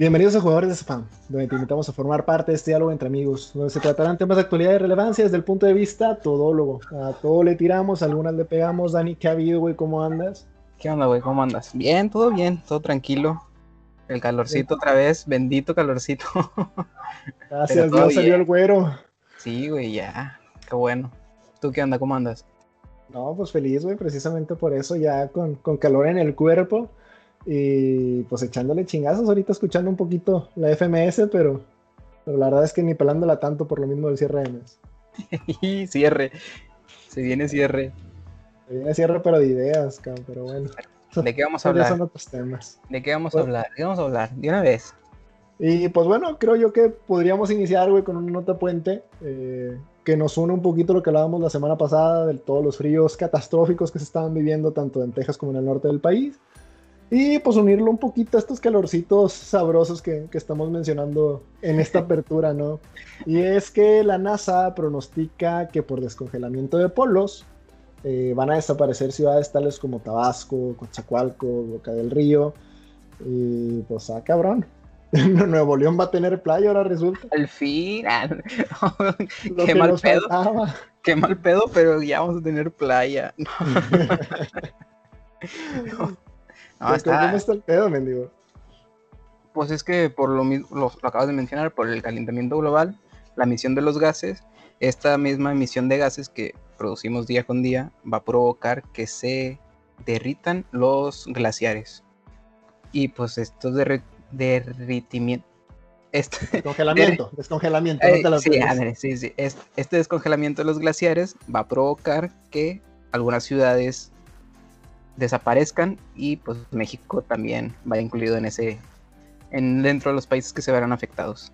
Bienvenidos a Jugadores de Spam, donde te invitamos a formar parte de este diálogo entre amigos, donde se tratarán temas de actualidad y relevancia desde el punto de vista todólogo. A todo le tiramos, a algunas le pegamos. Dani, ¿qué ha habido, güey? ¿Cómo andas? ¿Qué onda, güey? ¿Cómo andas? Bien, todo bien, todo tranquilo. El calorcito otra vez, bendito calorcito. Gracias, Dios salió el güero. Sí, güey, ya. Qué bueno. ¿Tú qué onda? ¿Cómo andas? No, pues feliz, güey, precisamente por eso, ya con, con calor en el cuerpo y pues echándole chingazos, ahorita escuchando un poquito la FMS, pero, pero la verdad es que ni pelándola tanto por lo mismo del cierre de mes. cierre, se viene cierre. Se viene cierre, pero de ideas, cabrón, pero bueno. ¿De qué vamos a hablar? Son otros temas. ¿De qué vamos a hablar? ¿De qué vamos a hablar? De una vez. Y pues bueno, creo yo que podríamos iniciar, güey, con una nota puente eh, que nos une un poquito lo que hablábamos la semana pasada de todos los fríos catastróficos que se estaban viviendo tanto en Texas como en el norte del país. Y pues unirlo un poquito a estos calorcitos sabrosos que, que, estamos mencionando en esta apertura, ¿no? Y es que la NASA pronostica que por descongelamiento de polos eh, van a desaparecer ciudades tales como Tabasco, Cochacualco, Boca del Río. Y pues, ah, cabrón. Nuevo León va a tener playa, ahora resulta. Al fin. Qué mal pedo. Qué mal pedo, pero ya vamos a tener playa. ¿Cómo está el pedo, mendigo? Pues es que por lo mismo, lo, acabas de mencionar, por el calentamiento global, la emisión de los gases, esta misma emisión de gases que producimos día con día va a provocar que se derritan los glaciares. Y pues estos derritimientos... Este, descongelamiento, descongelamiento. no te sí, sí, sí. Este descongelamiento de los glaciares va a provocar que algunas ciudades desaparezcan y pues México también va incluido en ese, en dentro de los países que se verán afectados.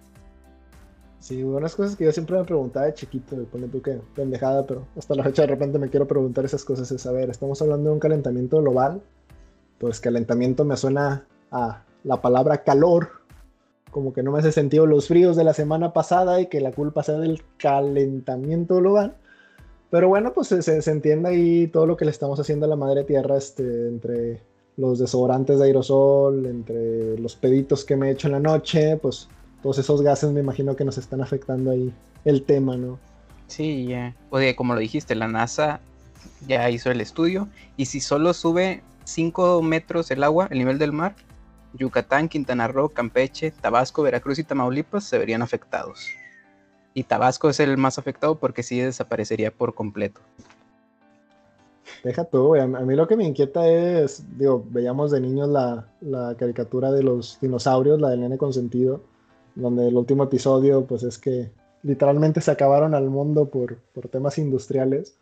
Sí, unas cosas que yo siempre me preguntaba de chiquito, pone tú que pendejada, pero hasta la fecha de repente me quiero preguntar esas cosas, es, a ver, estamos hablando de un calentamiento global, pues calentamiento me suena a la palabra calor, como que no me hace sentido los fríos de la semana pasada y que la culpa sea del calentamiento global. Pero bueno, pues se, se, entiende ahí todo lo que le estamos haciendo a la madre tierra, este, entre los desodorantes de aerosol, entre los peditos que me he hecho en la noche, pues todos esos gases me imagino que nos están afectando ahí el tema, ¿no? Sí, ya. Oye, como lo dijiste, la NASA ya hizo el estudio y si solo sube 5 metros el agua, el nivel del mar, Yucatán, Quintana Roo, Campeche, Tabasco, Veracruz y Tamaulipas se verían afectados. Y Tabasco es el más afectado porque sí desaparecería por completo. Deja tú, A mí lo que me inquieta es, digo, veíamos de niños la, caricatura de los dinosaurios, la del nene consentido, donde el último episodio, pues es que literalmente se acabaron al mundo por, por temas industriales.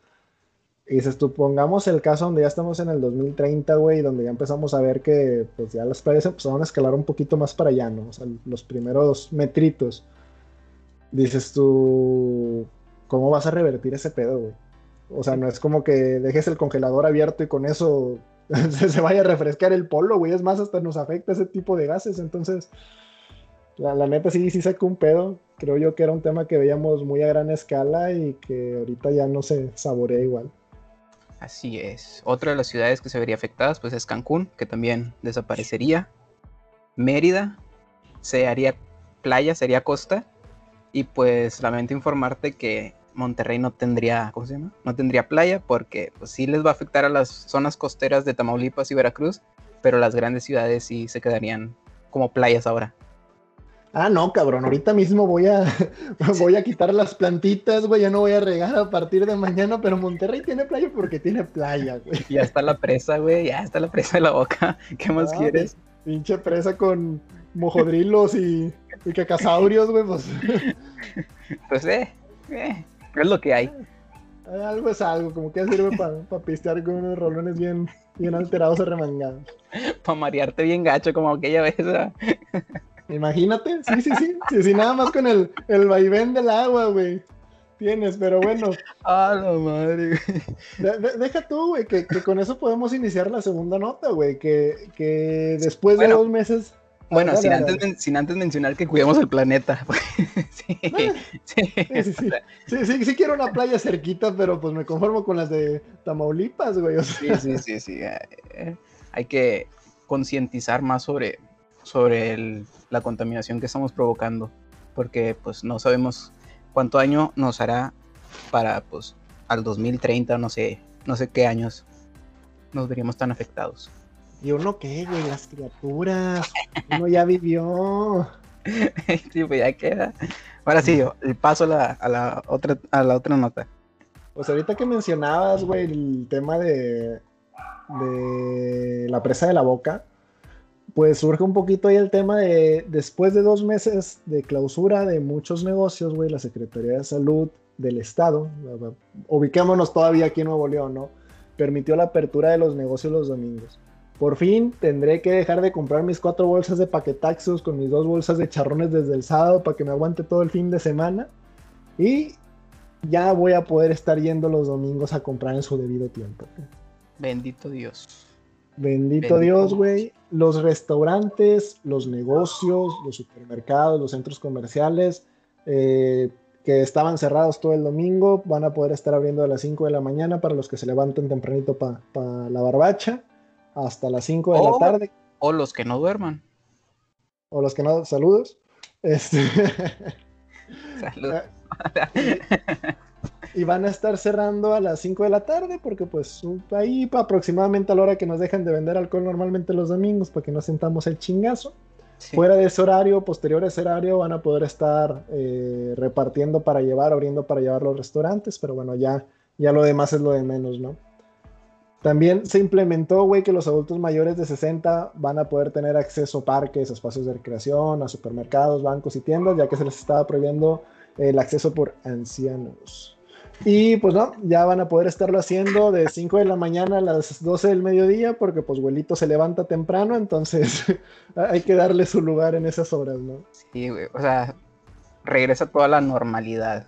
Y dices tú, pongamos el caso donde ya estamos en el 2030, güey, donde ya empezamos a ver que pues ya las playas empezaron a escalar un poquito más para allá, ¿no? O sea, los primeros metritos dices tú, ¿cómo vas a revertir ese pedo, güey? O sea, no es como que dejes el congelador abierto y con eso se, vaya a refrescar el polo, güey. Es más, hasta nos afecta ese tipo de gases. Entonces, la, neta sí, sí sacó un pedo. Creo yo que era un tema que veíamos muy a gran escala y que ahorita ya no se saborea igual. Así es. Otra de las ciudades que se vería afectadas pues es Cancún, que también desaparecería. Mérida se haría playa, sería costa. Y pues lamento informarte que Monterrey no tendría, ¿cómo se llama? No tendría playa porque pues sí les va a afectar a las zonas costeras de Tamaulipas y Veracruz, pero las grandes ciudades sí se quedarían como playas ahora. Ah, no, cabrón, ahorita mismo voy a, voy a quitar las plantitas, güey, ya no voy a regar a partir de mañana, pero Monterrey tiene playa porque tiene playa, güey. Ya está la presa, güey, ya está la presa de la boca. ¿Qué más ah, quieres? Pinche presa con mojodrilos y y que cazaurios, güey, pues. Pues eh, eh, es lo que hay. Algo es algo, como que sirve para pistear con unos rolones bien, bien alterados arremangados. Para marearte bien gacho, como aquella vez. Imagínate, sí, sí, sí, sí, sí, nada más con el, el vaivén del agua, güey. Tienes, pero bueno. Ah, la madre, deja tú, güey, que, que, con eso podemos iniciar la segunda nota, güey. Que, que después de dos meses bueno, sin, antes, sin, antes, mencionar que cuidemos el planeta. sí, sí, sí, sí, sí, quiero una playa cerquita, pero pues me conformo con las de Tamaulipas, güey. Sí, sí, sí, sí. Eh, hay que concientizar más sobre sobre la contaminación que estamos provocando, porque pues no sabemos cuánto año nos hará para pues al 2030, no sé, no sé qué años nos veríamos tan afectados. ¿Y uno qué, güey? Las criaturas. Uno ya vivió. sí, pues ya queda. Ahora sí, yo, el paso a la, a la, otra, a la otra nota. Pues ahorita que mencionabas, güey, el tema de, de la presa de la boca, pues surge un poquito ahí el tema de, después de dos meses de clausura de muchos negocios, güey, la Secretaría de Salud del Estado, ubiquémonos todavía aquí en Nuevo León, ¿no? Permitió la apertura de los negocios los domingos. Por fin tendré que dejar de comprar mis cuatro bolsas de paquetaxos con mis dos bolsas de charrones desde el sábado para que me aguante todo el fin de semana. Y ya voy a poder estar yendo los domingos a comprar en su debido tiempo. Bendito Dios. Bendito, Dios, güey. Los restaurantes, los negocios, los supermercados, los centros comerciales eh, que estaban cerrados todo el domingo van a poder estar abriendo a las 5 de la mañana para los que se levanten tempranito para la barbacha hasta las 5 de la tarde. O los que no duerman. O los que no. Saludos. Este... Saludos. y van a estar cerrando a las 5 de la tarde porque pues ahí aproximadamente a la hora que nos dejan de vender alcohol normalmente los domingos para que no sentamos el chingazo. Fuera de ese horario, posterior a ese horario, van a poder estar eh, repartiendo para llevar, abriendo para llevar los restaurantes, pero bueno, ya, ya lo demás es lo de menos, ¿no? También se implementó, güey, que los adultos mayores de 60 van a poder tener acceso a parques, a espacios de recreación, a supermercados, bancos y tiendas, ya que se les estaba prohibiendo el acceso por ancianos. Y pues no, ya van a poder estarlo haciendo de 5 de la mañana a las 12 del mediodía, porque pues se levanta temprano, entonces hay que darle su lugar en esas horas, ¿no? Sí, güey, o sea, regresa toda la normalidad,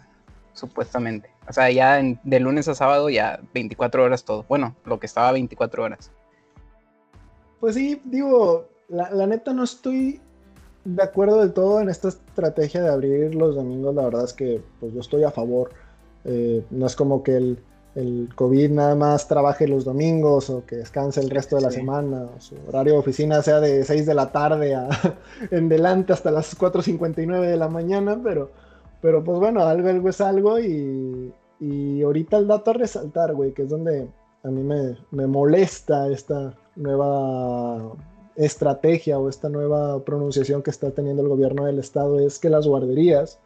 supuestamente. O sea, ya de lunes a sábado ya 24 horas todo. Bueno, lo que estaba 24 horas. Pues sí, digo, la, la neta no estoy de acuerdo del todo en esta estrategia de abrir los domingos, la verdad es que pues yo estoy a favor eh, no es como que el, el, COVID nada más trabaje los domingos o que descanse el resto de la semana, o su horario de oficina sea de 6 de la tarde a, en delante hasta las 4.59 de la mañana, pero, pero pues bueno, algo, algo es algo y, y ahorita el dato a resaltar, güey, que es donde a mí me, me molesta esta nueva estrategia o esta nueva pronunciación que está teniendo el gobierno del estado es que las guarderías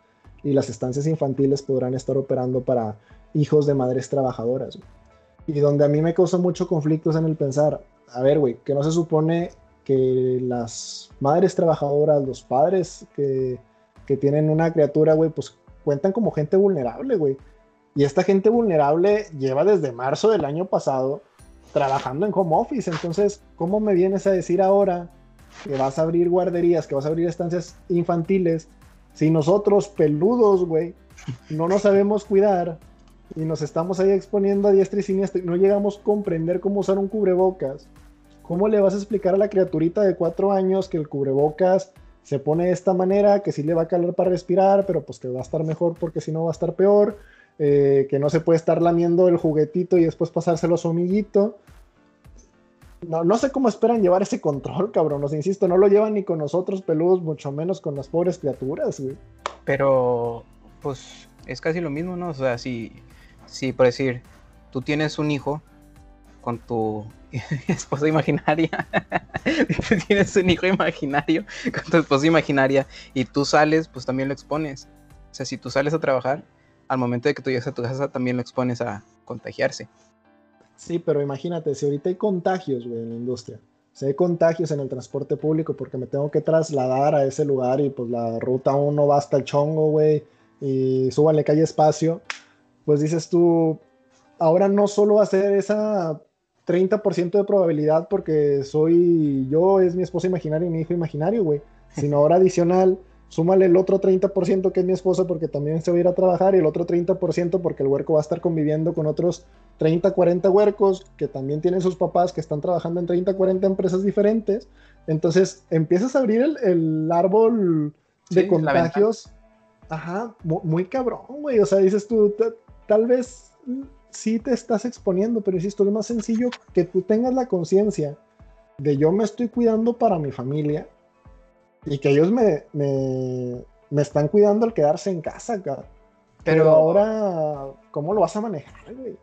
y las estancias infantiles podrán estar operando para hijos de madres trabajadoras. Y donde a mí me causa mucho conflictos en el pensar, a ver, güey, que no se supone que las madres trabajadoras, los padres que, que tienen una criatura, güey, pues cuentan como gente vulnerable, güey. Y esta gente vulnerable lleva desde marzo del año pasado trabajando en home office. Entonces, ¿cómo me vienes a decir ahora que vas a abrir guarderías, que vas a abrir estancias infantiles si nosotros, peludos, güey, no nos sabemos cuidar y nos estamos ahí exponiendo a diestra y siniestra y no llegamos a comprender cómo usar un cubrebocas, ¿cómo le vas a explicar a la criaturita de cuatro años que el cubrebocas se pone de esta manera, que sí le va a calar para respirar, pero pues que va a estar mejor porque si no va a estar peor, eh, que no se puede estar lamiendo el juguetito y después pasárselo a su amiguito? No, no sé cómo esperan llevar ese control, cabrón. Os insisto, no lo llevan ni con nosotros peludos, mucho menos con las pobres criaturas, güey. Pero, pues, es casi lo mismo, ¿no? O sea, si, si por decir, tú tienes un hijo con tu esposa imaginaria, tienes un hijo imaginario con tu esposa imaginaria y tú sales, pues también lo expones. O sea, si tú sales a trabajar, al momento de que tú llegas a tu casa también lo expones a contagiarse. Sí, pero imagínate, si ahorita hay contagios, güey, en la industria, si hay contagios en el transporte público porque me tengo que trasladar a ese lugar y pues la ruta 1 va hasta el chongo, güey, y súbanle calle espacio, pues dices tú, ahora no solo ser esa 30% de probabilidad porque soy yo, es mi esposa imaginaria y mi hijo imaginario, güey, sino ahora adicional súmale el otro 30% que es mi esposa porque también se va a ir a trabajar y el otro 30% porque el huerco va a estar conviviendo con otros 30, 40 huercos que también tienen sus papás que están trabajando en 30, 40 empresas diferentes. Entonces empiezas a abrir el, árbol de contagios. Ajá, muy, cabrón, güey. O sea, dices tú, tal vez sí te estás exponiendo, pero insisto, es más sencillo que tú tengas la conciencia de yo me estoy cuidando para mi familia Y que ellos me, me, me están cuidando al quedarse en casa, cara. Pero, ahora, ¿cómo lo vas a manejar, güey?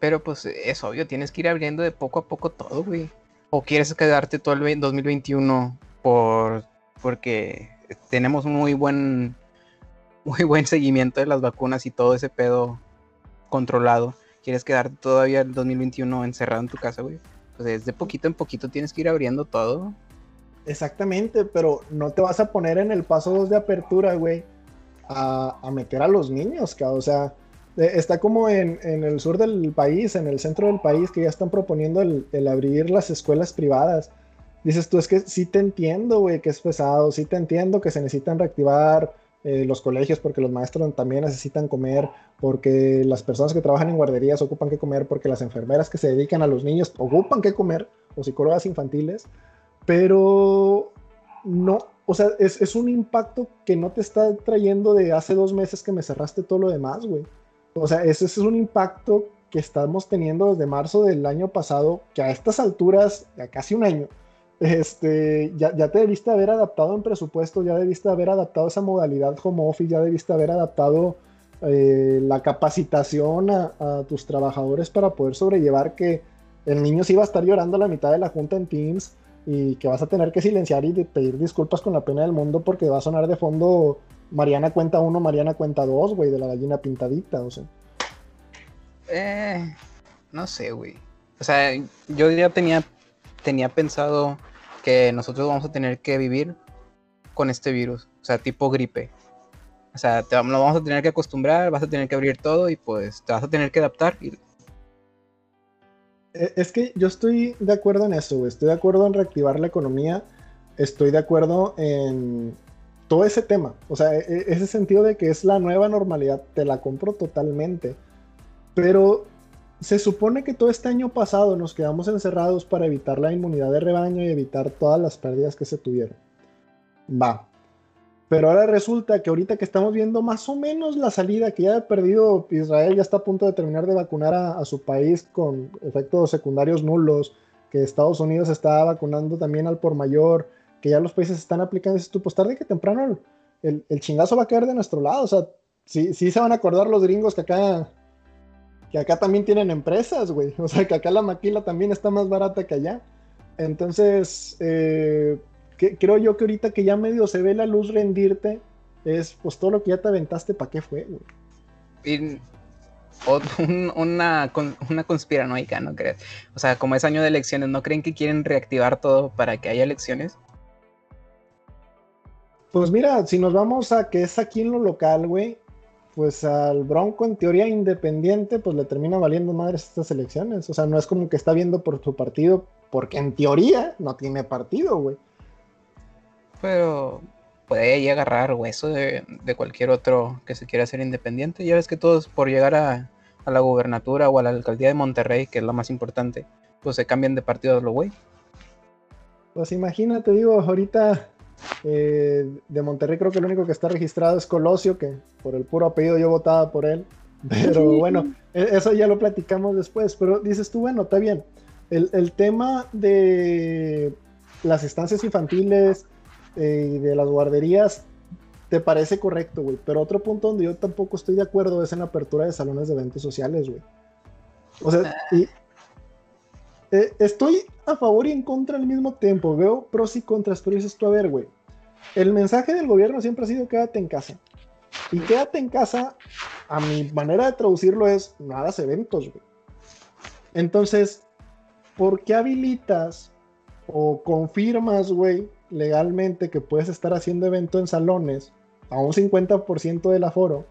Pero pues es obvio, tienes que ir abriendo de poco a poco todo, güey. ¿O quieres quedarte todo el 2021 por porque tenemos muy buen muy buen seguimiento de las vacunas y todo ese pedo controlado? ¿Quieres quedarte todavía el 2021 encerrado en tu casa, güey? Pues de poquito en poquito tienes que ir abriendo todo. Exactamente, pero no te vas a poner en el paso 2 de apertura, güey, a, meter a los niños, O sea, e, está como en, el sur del país, en el centro del país, que ya están proponiendo el, abrir las escuelas privadas. Dices tú, es que sí te entiendo, güey, que es pesado, sí te entiendo que se necesitan reactivar eh, los colegios porque los maestros también necesitan comer, porque las personas que trabajan en guarderías ocupan que comer, porque las enfermeras que se dedican a los niños ocupan que comer, o psicólogas infantiles, pero no, o sea, es, un impacto que no te está trayendo de hace dos meses que me cerraste todo lo demás, güey. O sea, ese, es un impacto que estamos teniendo desde marzo del año pasado, que a estas alturas, ya casi un año, este, ya, ya te debiste haber adaptado en presupuesto, ya debiste haber adaptado esa modalidad home office, ya debiste haber adaptado eh, la capacitación a, tus trabajadores para poder sobrellevar que el niño se iba a estar llorando a la mitad de la junta en Teams y que vas a tener que silenciar y pedir disculpas con la pena del mundo porque va a sonar de fondo Mariana cuenta uno, Mariana cuenta dos, güey, de la gallina pintadita, o sea. Eh, no sé, güey. O sea, yo ya tenía, tenía pensado que nosotros vamos a tener que vivir con este virus, o sea, tipo gripe. O sea, te, lo vamos a tener que acostumbrar, vas a tener que abrir todo y pues te vas a tener que adaptar. Y e, es que yo estoy de acuerdo en eso, Estoy de acuerdo en reactivar la economía. Estoy de acuerdo en todo ese tema. O sea, e, e, ese sentido de que es la nueva normalidad, te la compro totalmente. Pero se supone que todo este año pasado nos quedamos encerrados para evitar la inmunidad de rebaño y evitar todas las pérdidas que se tuvieron. Va. Pero ahora resulta que ahorita que estamos viendo más o menos la salida, que ya ha perdido Israel, ya está a punto de terminar de vacunar a, su país con efectos secundarios nulos, que Estados Unidos está vacunando también al por mayor, que ya los países están aplicando, tú, pues tarde que temprano el, el, chingazo va a caer de nuestro lado, o sea, sí, sí se van a acordar los gringos que acá, que acá también tienen empresas, güey, o sea, que acá la maquila también está más barata que allá. Entonces, eh, creo yo que ahorita que ya medio se ve la luz rendirte, es pues todo lo que ya te aventaste, ¿para qué fue, güey? una, una conspiranoica, ¿no crees? O sea, como es año de elecciones, ¿no creen que quieren reactivar todo para que haya elecciones? Pues mira, si nos vamos a que es aquí en lo local, güey, pues al Bronco en teoría independiente, pues le termina valiendo madres estas elecciones. O sea, no es como que está viendo por su partido, porque en teoría no tiene partido, güey. Pero puede ahí agarrar hueso de, cualquier otro que se quiera hacer independiente. Ya ves que todos por llegar a, la gubernatura o a la alcaldía de Monterrey, que es la más importante, pues se cambian de partido a lo güey. Pues imagínate, digo, ahorita eh, de Monterrey creo que el único que está registrado es Colosio, que por el puro apellido yo votaba por él. Pero bueno, e, eso ya lo platicamos después. Pero dices tú, bueno, está bien. El, el tema de las estancias infantiles, eh, y de las guarderías, te parece correcto, güey. Pero otro punto donde yo tampoco estoy de acuerdo es en la apertura de salones de eventos sociales, güey. O sea, y, eh, estoy a favor y en contra al mismo tiempo. Veo pros y contras, pero dices tú, a ver, güey. El mensaje del gobierno siempre ha sido quédate en casa. Y quédate en casa, a mi manera de traducirlo es, no hagas eventos, güey. Entonces, ¿por qué habilitas o confirmas, güey, legalmente que puedes estar haciendo evento en salones a un 50% del aforo,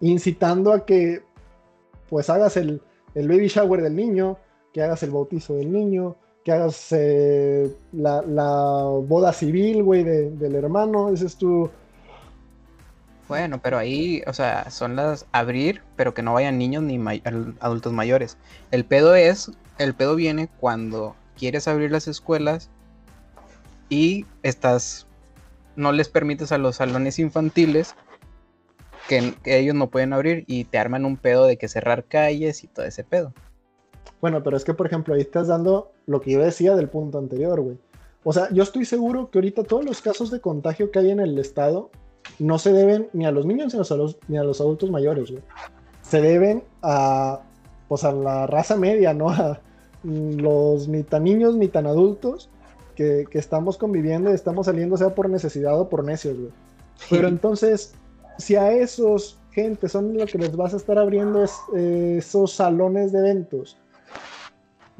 incitando a que pues hagas el, baby shower del niño, que hagas el bautizo del niño, que hagas eh, la, boda civil, güey, del hermano, ese es tu... Bueno, pero ahí, o sea, son las abrir, pero que no vayan niños ni adultos mayores. El pedo es, el pedo viene cuando quieres abrir las escuelas y estás, no les permites a los salones infantiles que, ellos no pueden abrir y te arman un pedo de que cerrar calles y todo ese pedo. Bueno, pero es que, por ejemplo, ahí estás dando lo que yo decía del punto anterior, güey. O sea, yo estoy seguro que ahorita todos los casos de contagio que hay en el estado no se deben ni a los niños ni a los, ni a los adultos mayores, güey. Se deben a, pues a la raza media, ¿no? A los ni tan niños ni tan adultos que, que estamos conviviendo y estamos saliendo, sea por necesidad o por necios, güey. Pero entonces, si a esos gente son lo que les vas a estar abriendo es, eh, esos salones de eventos,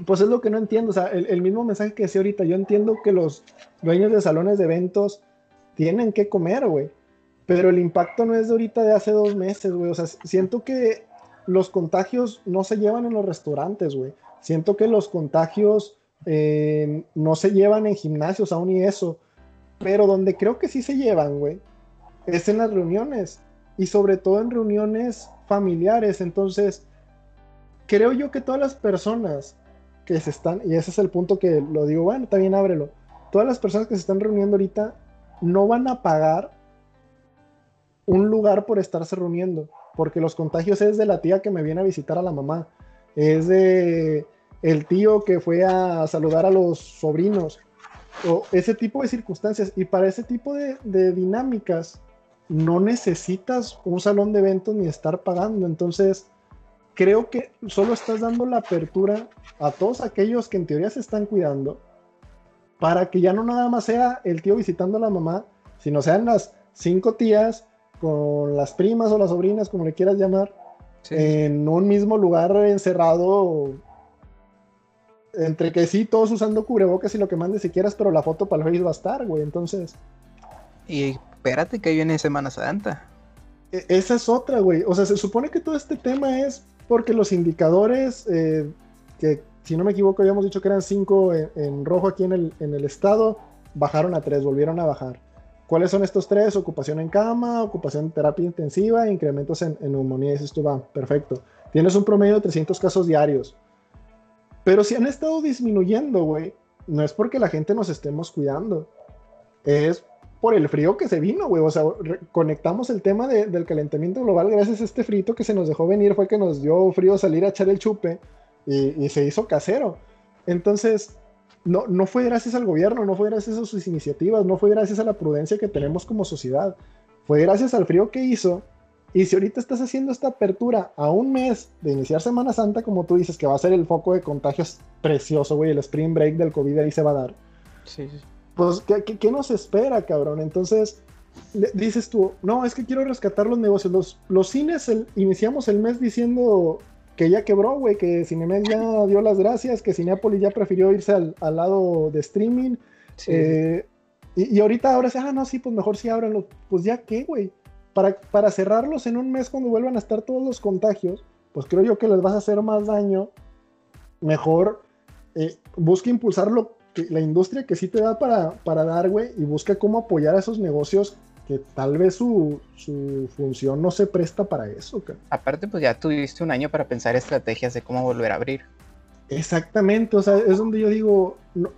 pues es lo que no entiendo. O sea, el, mismo mensaje que decía ahorita, yo entiendo que los dueños de salones de eventos tienen que comer, güey. Pero el impacto no es de ahorita de hace dos meses, güey. O sea, siento que los contagios no se llevan en los restaurantes, güey. Siento que los contagios eh, no se llevan en gimnasios aún y eso. Pero donde creo que sí se llevan, güey, es en las reuniones. Y sobre todo en reuniones familiares. Entonces, creo yo que todas las personas que se están, y ese es el punto que lo digo, bueno, también ábrelo. Todas las personas que se están reuniendo ahorita no van a pagar un lugar por estarse reuniendo, porque los contagios es de la tía que me viene a visitar a la mamá, es de el tío que fue a saludar a los sobrinos, o ese tipo de circunstancias. Y para ese tipo de dinámicas no necesitas un salón de eventos ni estar pagando. Entonces, creo que solo estás dando la apertura a todos aquellos que en teoría se están cuidando para que ya no nada más sea el tío visitando a la mamá, sino sean las cinco tías con las primas o las sobrinas, como le quieras llamar, en un mismo lugar encerrado, entre que sí, todos usando cubrebocas y lo que mandes si quieras, pero la foto para el Face va a estar, güey, entonces... Y espérate que viene Semana Santa. E, esa es otra, güey. O sea, se supone que todo este tema es porque los indicadores, eh, que si no me equivoco habíamos dicho que eran cinco en, rojo aquí en el, en el estado, bajaron a tres, volvieron a bajar. ¿Cuáles son estos tres? Ocupación en cama, ocupación en terapia intensiva, incrementos en, en neumonía. Y esto va, perfecto. Tienes un promedio de 300 casos diarios. Pero si han estado disminuyendo, güey, no es porque la gente nos estemos cuidando. Es por el frío que se vino, güey. O sea, conectamos el tema del calentamiento global gracias a este frito que se nos dejó venir, fue que nos dio frío salir a echar el chupe y, se hizo casero. Entonces, no, no fue gracias al gobierno, no fue gracias a sus iniciativas, no fue gracias a la prudencia que tenemos como sociedad. Fue gracias al frío que hizo. Y si ahorita estás haciendo esta apertura a un mes de iniciar Semana Santa, como tú dices, que va a ser el foco de contagios precioso, güey, el spring break del COVID ahí se va a dar. Sí, sí pues, ¿qué, nos espera, cabrón? Entonces, dices tú, no, es que quiero rescatar los negocios. Los, los cines, iniciamos el mes diciendo que ya quebró, güey, que Cinemex ya dio las gracias, que Cinepolis ya prefirió irse al, lado de streaming. Eh, y, ahorita ahora se, ah, no, sí, pues mejor sí ábranlo. Pues ya qué, güey. Para, para cerrarlos en un mes cuando vuelvan a estar todos los contagios, pues creo yo que les vas a hacer más daño. Mejor eh, busca impulsarlo la industria que sí te da para, para dar, güey, y busca cómo apoyar a esos negocios que tal vez su, función no se presta para eso. Aparte, pues ya tuviste un año para pensar estrategias de cómo volver a abrir. Exactamente, o sea, es donde yo digo,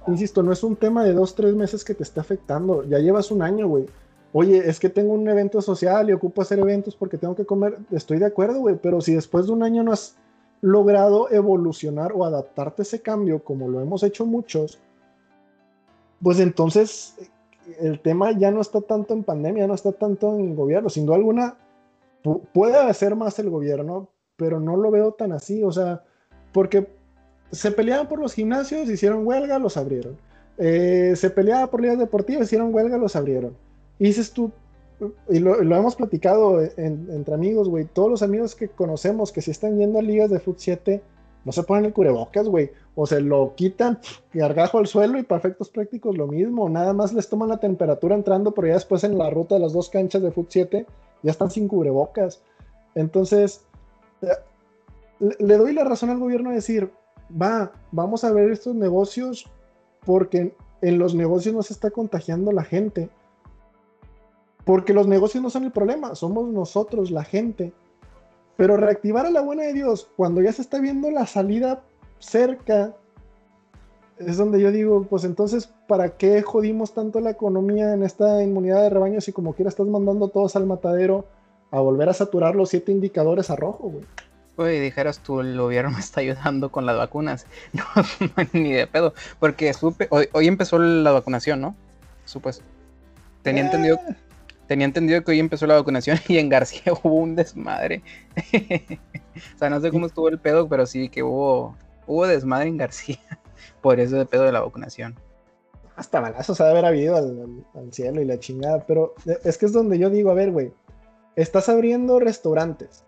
insisto, no es un tema de dos, tres meses que te está afectando, ya llevas un año, güey. Oye, es que tengo un evento social y ocupo hacer eventos porque tengo que comer, estoy de acuerdo, güey, pero si después de un año no has logrado evolucionar o adaptarte a ese cambio, como lo hemos hecho muchos, pues entonces el tema ya no está tanto en pandemia, no está tanto en gobierno. Sin duda alguna, puede hacer más el gobierno, pero no lo veo tan así. O sea, porque se peleaban por los gimnasios, hicieron huelga, los abrieron. Eh, se peleaba por ligas deportivas, hicieron huelga, los abrieron. Y dices tú, y lo, hemos platicado entre amigos, güey, todos los amigos que conocemos que si están yendo a ligas de Foot 7, no se ponen el cubrebocas, güey. O se lo quitan, gargajo al suelo y para efectos prácticos lo mismo. Nada más les toman la temperatura entrando, pero ya después en la ruta de las dos canchas de Foot 7 ya están sin cubrebocas. Entonces, eh, le doy la razón al gobierno de decir, va, vamos a ver estos negocios porque en los negocios no se está contagiando la gente. Porque los negocios no son el problema, somos nosotros, la gente. Pero reactivar a la buena de Dios cuando ya se está viendo la salida cerca, es donde yo digo, pues entonces, ¿para qué jodimos tanto la economía en esta inmunidad de rebaño si como quiera estás mandando todos al matadero a volver a saturar los siete indicadores a rojo, güey? Oye, dijeras tú, el gobierno me está ayudando con las vacunas. No, ni de pedo. Porque supe, hoy, hoy empezó la vacunación, ¿no? Supuesto. Tenía entendido, Eh, tenía entendido que hoy empezó la vacunación y en García hubo un desmadre. o sea, no sé cómo estuvo el pedo, pero sí que hubo, hubo desmadre en García por eso de pedo de la vacunación. hasta balazos ha de haber habido al, cielo y la chingada, pero es que es donde yo digo, a ver, güey, estás abriendo restaurantes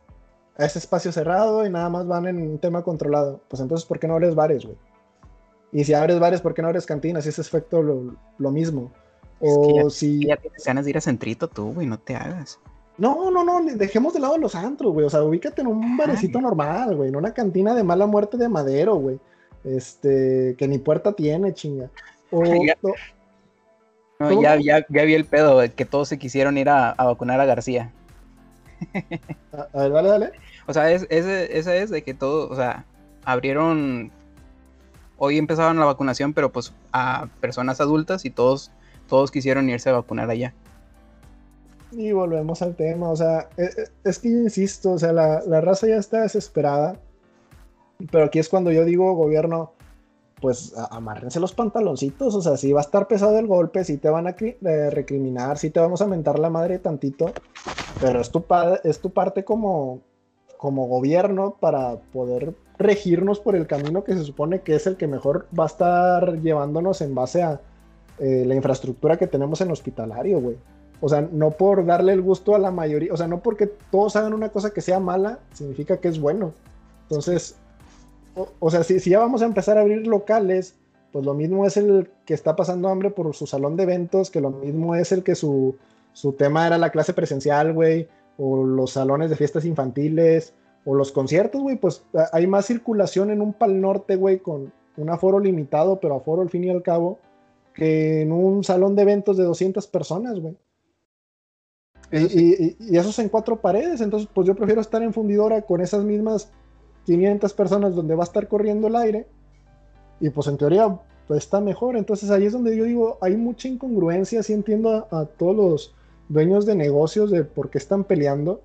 a ese espacio cerrado y nada más van en un tema controlado, pues entonces, ¿por qué no abres bares, güey? Y si abres bares, ¿por qué no abres cantinas? Y ese efecto lo mismo. O ya- si... Ya tienes ganas de ir a Centrito tú, güey, no te hagas. No, no, no, dejemos de lado los antros, güey. O sea, ubícate en un barecito normal, güey. En una cantina de mala muerte de madero, güey. Este, que ni puerta tiene, chinga. O, Ya. No, ya, ya, ya vi el pedo, de que todos se quisieron ir a, a vacunar a García. a, a ver, dale, dale. O sea, es, ese, esa es de que todo, o sea, abrieron, hoy empezaban la vacunación, pero pues a personas adultas y todos, todos quisieron irse a vacunar allá. Y volvemos al tema, o sea, e- e- es, que yo insisto, o sea, la, la raza ya está desesperada, pero aquí es cuando yo digo, gobierno, pues amárrense los pantaloncitos, o sea, si va a estar pesado el golpe, si te van a eh, recriminar, si te vamos a mentar la madre tantito, pero es tu, es tu parte como, como gobierno para poder regirnos por el camino que se supone que es el que mejor va a estar llevándonos en base a eh, la infraestructura que tenemos en hospitalario, güey. O sea, no por darle el gusto a la mayoría, o sea, no porque todos hagan una cosa que sea mala, significa que es bueno. Entonces, o, o sea, si, si ya vamos a empezar a abrir locales, pues lo mismo es el que está pasando hambre por su salón de eventos, que lo mismo es el que su, su tema era la clase presencial, güey, o los salones de fiestas infantiles, o los conciertos, güey, pues hay más circulación en un Pal Norte, güey, con un aforo limitado, pero aforo al fin y al cabo, que en un salón de eventos de 200 personas, güey. Y, Eso sí. y- y- y eso es en cuatro paredes, entonces pues yo prefiero estar en fundidora con esas mismas 500 personas donde va a estar corriendo el aire y pues en teoría pues está mejor, entonces ahí es donde yo digo, hay mucha incongruencia, sí entiendo a, a todos los dueños de negocios de por qué están peleando,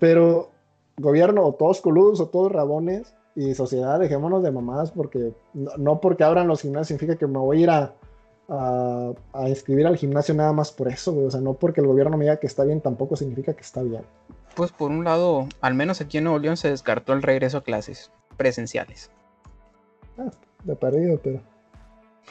pero gobierno o todos coludos o todos rabones y sociedad dejémonos de mamadas porque no, no porque abran los gimnasios significa que me voy a ir a, a, a inscribir al gimnasio nada más por eso, güey. O sea, no porque el gobierno me diga que está bien, tampoco significa que está bien. Pues por un lado, al menos aquí en Nuevo León se descartó el regreso a clases presenciales. De perdido, pero.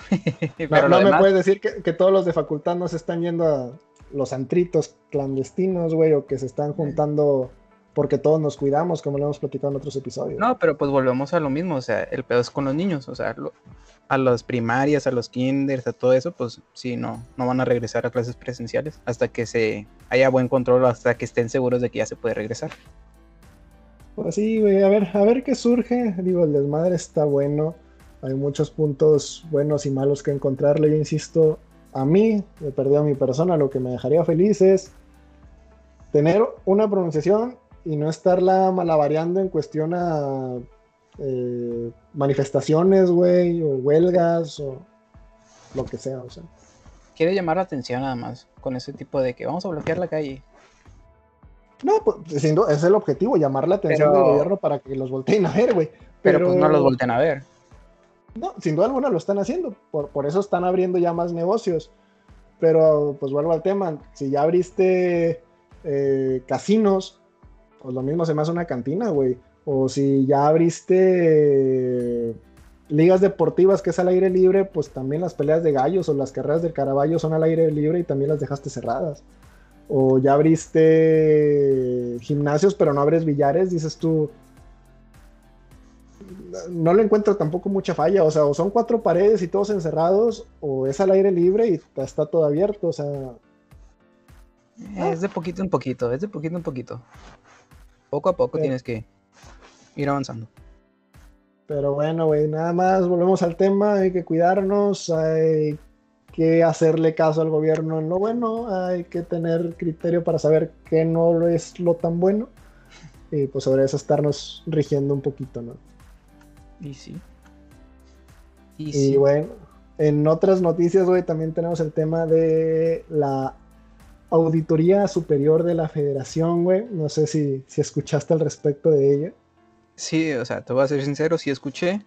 Pero no me puedes decir que, que todos los de facultad no se están yendo a los antritos clandestinos, güey, o que se están juntando porque todos nos cuidamos, como lo hemos platicado en otros episodios. No, pero pues volvemos a lo mismo, o sea, el pedo es con los niños, o sea, lo- a las primarias, a los kinders, a todo eso, pues sí, no, no van a regresar a clases presenciales hasta que se haya buen control, hasta que estén seguros de que ya se puede regresar. Pues sí, güey, a ver, a ver qué surge. Digo, el desmadre está bueno. Hay muchos puntos buenos y malos que encontrarle. Yo insisto, a mí, me perdió a mi persona, lo que me dejaría feliz es tener una pronunciación y no estarla malabareando en cuestión a eh, manifestaciones, güey, o huelgas, o lo que sea, o sea. Quiere llamar la atención nada más con ese tipo de que vamos a bloquear la calle. No, pues es el objetivo, llamar la atención Pero- del gobierno para que los volteen a ver, güey. Pero, pues no los voltean a ver. No, sin duda alguna lo están haciendo, por, por eso están abriendo ya más negocios. Pero pues vuelvo al tema, si ya abriste eh, casinos, pues lo mismo se me hace una cantina, güey. O si ya abriste eh, ligas deportivas que es al aire libre, pues también las peleas de gallos o las carreras del caraballo son al aire libre y también las dejaste cerradas. O ya abriste gimnasios, pero no abres billares, dices tú, no le encuentro tampoco mucha falla. O sea, o son cuatro paredes y todos encerrados, o es al aire libre y está todo abierto. O sea, Es de poquito en poquito, es de poquito en poquito. Poco a poco Sí. tienes que ir avanzando. pero bueno, güey, nada más volvemos al tema. Hay que cuidarnos, hay que hacerle caso al gobierno en lo bueno, hay que tener criterio para saber qué no es lo tan bueno. Y pues sobre eso estarnos rigiendo un poquito, ¿no? Y sí. Y Y sí. bueno, en otras noticias, güey, también tenemos el tema de la Auditoría Superior de la Federación, güey. No sé si, si escuchaste al respecto de ella. Sí, o sea, te voy a ser sincero, sí escuché.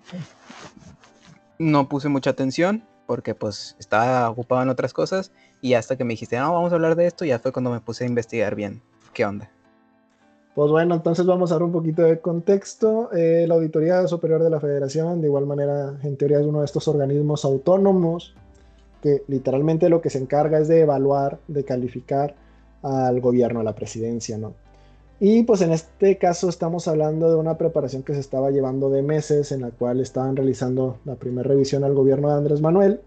No puse mucha atención porque pues estaba ocupado en otras cosas y hasta que me dijiste, no, vamos a hablar de esto, ya fue cuando me puse a investigar bien qué onda. Pues bueno, entonces vamos a dar un poquito de contexto. Eh, la Auditoría Superior de la Federación, de igual manera, en teoría es uno de estos organismos autónomos que literalmente lo que se encarga es de evaluar, de calificar al gobierno, a la presidencia, ¿no? Y pues en este caso estamos hablando de una preparación que se estaba llevando de meses, en la cual estaban realizando la primera revisión al gobierno de Andrés Manuel,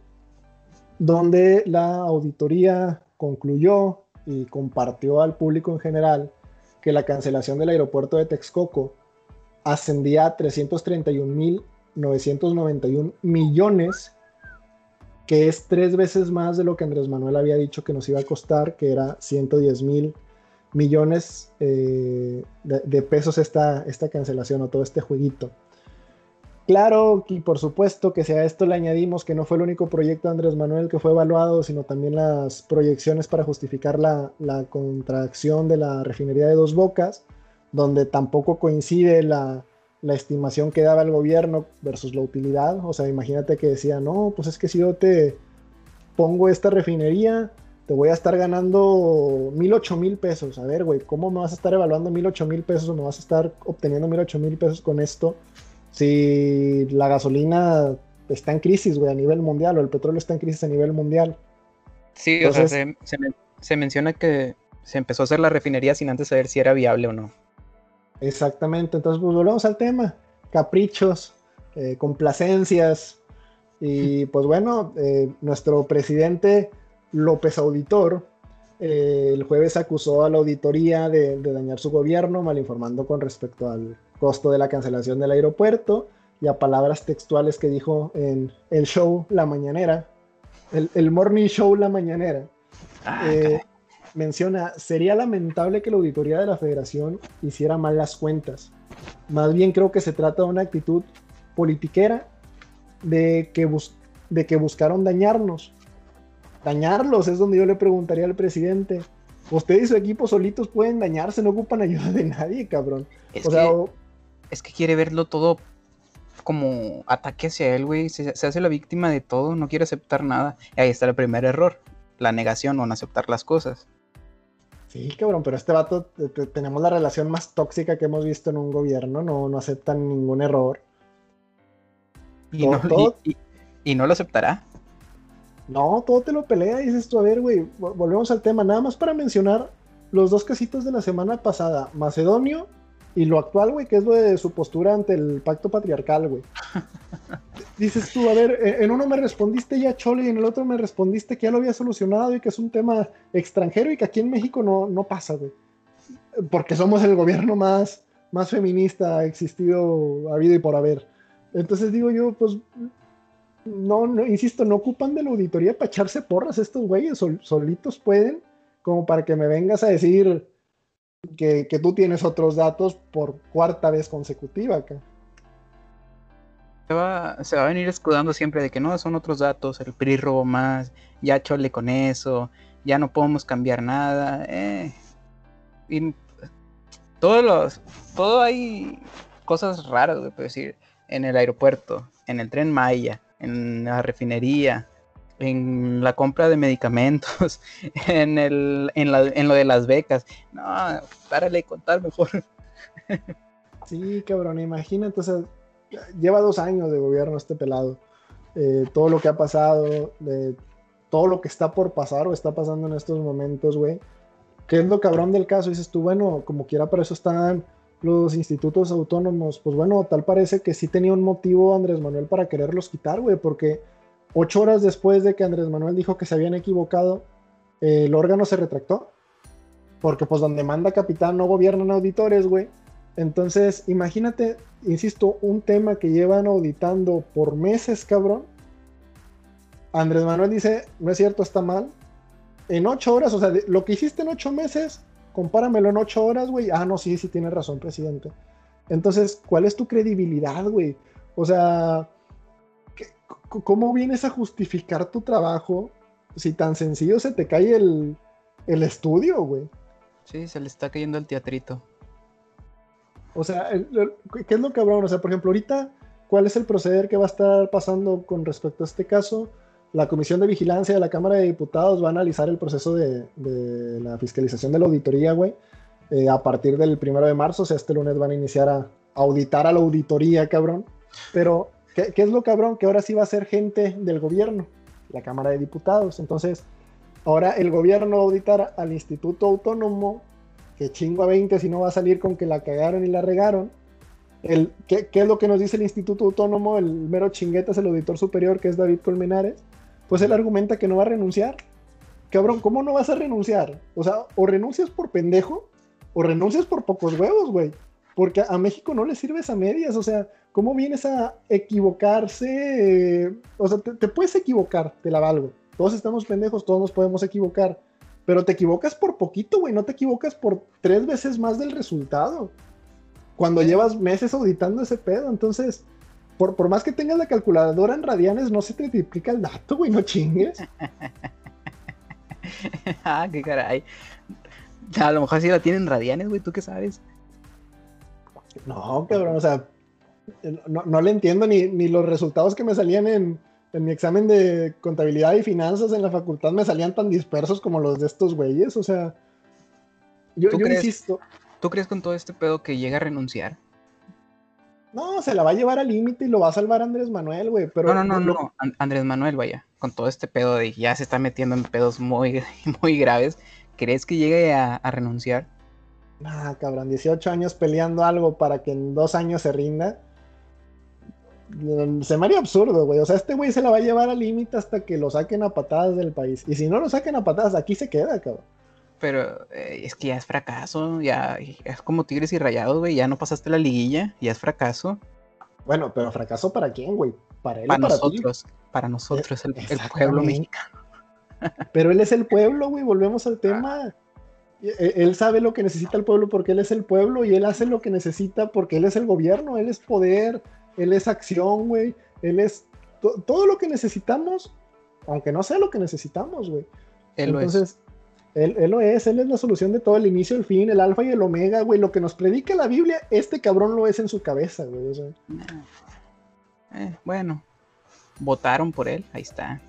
donde la auditoría concluyó y compartió al público en general que la cancelación del aeropuerto de Texcoco ascendía a 331.991 millones, que es tres veces más de lo que Andrés Manuel había dicho que nos iba a costar, que era 110 mil millones eh, de, pesos esta, esta cancelación o todo este jueguito. Claro, y por supuesto que si a esto le añadimos que no fue el único proyecto de Andrés Manuel que fue evaluado, sino también las proyecciones para justificar la, la contracción de la refinería de Dos Bocas, donde tampoco coincide la, la, estimación que daba el gobierno versus la utilidad. O sea, imagínate que decía, no, pues es que si yo te pongo esta refinería, te voy a estar ganando mil, ocho mil pesos. A ver, güey, ¿cómo me vas a estar evaluando mil, ocho mil pesos o me vas a estar obteniendo mil, ocho mil pesos con esto? Si la gasolina está en crisis, güey, a nivel mundial, o el petróleo está en crisis a nivel mundial. Sí, o sea, se, menciona que se empezó a hacer la refinería sin antes saber si era viable o no. Exactamente, entonces pues volvemos al tema. Caprichos, eh, complacencias. Y pues bueno, eh, nuestro presidente López Auditor eh, el jueves acusó a la auditoría de, dañar su gobierno, malinformando con respecto al costo de la cancelación del aeropuerto y a palabras textuales que dijo en el show La Mañanera, el, morning show La Mañanera. Ah, eh, menciona, sería lamentable que la auditoría de la federación hiciera mal las cuentas. Más bien creo que se trata de una actitud politiquera de que, de que buscaron dañarnos dañarlos, es donde yo le preguntaría al presidente. Usted y su equipo solitos pueden dañarse, no ocupan ayuda de nadie, cabrón. Es, que, es que quiere verlo todo como ataque hacia él, güey. Se, hace la víctima de todo, no quiere aceptar nada. Y ahí está el primer error, la negación o no aceptar las cosas. Sí, cabrón, pero este vato, tenemos la relación más tóxica que hemos visto en un gobierno, no, no aceptan ningún error. Y, no, y no lo aceptará. No, todo te lo pelea y dices tú, a ver, güey, volvemos al tema, nada más para mencionar los dos casitos de la semana pasada, Macedonio y lo actual, güey, que es lo de su postura ante el pacto patriarcal, güey. dices tú, a ver, e, en uno me respondiste ya chole y en el otro me respondiste que ya lo había solucionado y que es un tema extranjero y que aquí en México no, no pasa, güey. Porque somos el gobierno más, más feminista existido, habido y por haber. Entonces digo yo, pues no, no, insisto, no ocupan de la auditoría para echarse porras estos güeyes, solitos pueden, como para que me vengas a decir que, tú tienes otros datos por cuarta vez consecutiva acá. Se va, se va, a venir escudando siempre de que no, son otros datos, el PRI robó más, ya chole con eso, ya no podemos cambiar nada. Eh. Todos los, todo hay cosas raras, puedo decir, en el aeropuerto, en el tren Maya, en la refinería, en la compra de medicamentos, en, el, en, la, en lo de las becas. No, párale contar mejor. Sí, cabrón, imagínate, lleva dos años de gobierno este pelado. Eh, todo lo que ha pasado, de todo lo que está por pasar o está pasando en estos momentos, güey. ¿Qué es lo cabrón del caso? Dices tú, bueno, como quiera, para eso están los institutos autónomos, pues bueno, tal parece que sí tenía un motivo Andrés Manuel para quererlos quitar, güey, porque ocho horas después de que Andrés Manuel dijo que se habían equivocado, el órgano se retractó. Porque pues donde manda capitán no gobiernan auditores, güey. Entonces, imagínate, insisto, un tema que llevan auditando por meses, cabrón. Andrés Manuel dice, no es cierto, está mal. En ocho horas, o sea, lo que hiciste en ocho meses, compáramelo en ocho horas, güey. Ah, no, sí, sí tienes razón, presidente. Entonces, ¿cuál es tu credibilidad, güey? O sea, ¿cómo vienes a justificar tu trabajo si tan sencillo se te cae el, estudio, güey? Sí, se le está cayendo el teatrito. O sea, ¿qué es lo cabrón? O sea, por ejemplo, ahorita, ¿cuál es el proceder que va a estar pasando con respecto a este caso? La Comisión de Vigilancia de la Cámara de Diputados va a analizar el proceso de, la fiscalización de la auditoría, güey, eh, a partir del primero de marzo. O sea, este lunes van a iniciar a auditar a la auditoría, cabrón. Pero, ¿qué, ¿qué, es lo cabrón? Que ahora sí va a ser gente del gobierno, la Cámara de Diputados. Entonces, ahora el gobierno va a auditar al Instituto Autónomo, que chingo a 20 si no va a salir con que la cagaron y la regaron. El, ¿qué, ¿Qué es lo que nos dice el Instituto Autónomo? El mero chingueta el auditor superior, que es David Colmenares pues él argumenta que no va a renunciar. Cabrón, ¿cómo no vas a renunciar? O sea, o renuncias por pendejo, o renuncias por pocos huevos, güey. Porque a México no le sirves a medias, o sea, ¿cómo vienes a equivocarse? o sea, te, puedes equivocar, te la valgo. Todos estamos pendejos, todos nos podemos equivocar. Pero te equivocas por poquito, güey, no te equivocas por tres veces más del resultado. Cuando llevas meses auditando ese pedo, entonces por, más que tengas la calculadora en radianes, no se te triplica el dato, güey, no chingues. ah, qué caray. A lo mejor sí la tienen radianes, güey, ¿tú qué sabes? No, cabrón, o sea, no, le entiendo ni, los resultados que me salían en, mi examen de contabilidad y finanzas en la facultad me salían tan dispersos como los de estos güeyes, o sea, yo, yo insisto. ¿Tú crees con todo este pedo que llega a renunciar? No, se la va a llevar al límite y lo va a salvar Andrés Manuel, güey. Pero no, no, no, no. Andrés Manuel, vaya, con todo este pedo de ya se está metiendo en pedos muy, muy graves. ¿Crees que llegue a, renunciar? Ah, cabrón, 18 años peleando algo para que en dos años se rinda. Se me haría absurdo, güey. O sea, este güey se la va a llevar al límite hasta que lo saquen a patadas del país. Y si no lo saquen a patadas, aquí se queda, cabrón. Pero eh, es que ya es fracaso, ya es como Tigres y Rayados, güey, ya no pasaste la liguilla, ya es fracaso. Bueno, pero fracaso para quién, güey? Para él. Para, nosotros, para nosotros, el, pueblo mexicano. Pero él es el pueblo, güey, volvemos al tema. E, e, él sabe lo que necesita el pueblo porque él es el pueblo y él hace lo que necesita porque él es el gobierno, él es poder, él es acción, güey, él es todo lo que necesitamos, aunque no sea lo que necesitamos, güey. Entonces, él, lo es, él es la solución de todo, el inicio, el fin, el alfa y el omega, güey. Lo que nos predica la Biblia, este cabrón lo es en su cabeza, güey. Eh, bueno, votaron por él, ahí está.